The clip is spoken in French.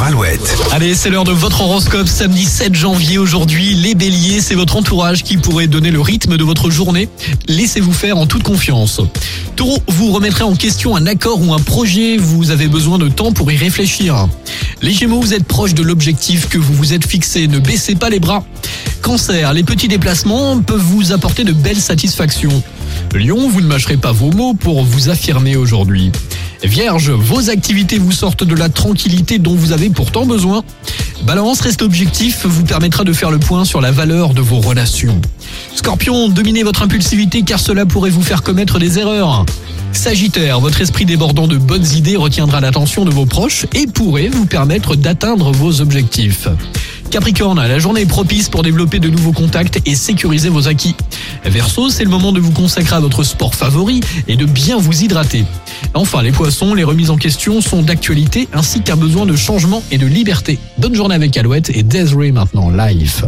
Alouette. Allez, c'est l'heure de votre horoscope samedi 7 janvier aujourd'hui. Les béliers, c'est votre entourage qui pourrait donner le rythme de votre journée. Laissez-vous faire en toute confiance. Taureau, vous remettrez en question un accord ou un projet, vous avez besoin de temps pour y réfléchir. Les gémeaux, vous êtes proche de l'objectif que vous vous êtes fixé, ne baissez pas les bras. Cancer, les petits déplacements peuvent vous apporter de belles satisfactions. Lion, vous ne mâcherez pas vos mots pour vous affirmer aujourd'hui. Vierge, vos activités vous sortent de la tranquillité dont vous avez pourtant besoin. Balance, reste objectif, vous permettra de faire le point sur la valeur de vos relations. Scorpion, dominez votre impulsivité car cela pourrait vous faire commettre des erreurs. Sagittaire, votre esprit débordant de bonnes idées retiendra l'attention de vos proches et pourrait vous permettre d'atteindre vos objectifs. Capricorne, la journée est propice pour développer de nouveaux contacts et sécuriser vos acquis. Verseau, c'est le moment de vous consacrer à votre sport favori et de bien vous hydrater. Enfin, les poissons, les remises en question sont d'actualité ainsi qu'un besoin de changement et de liberté. Bonne journée avec Alouette et Desiree maintenant live.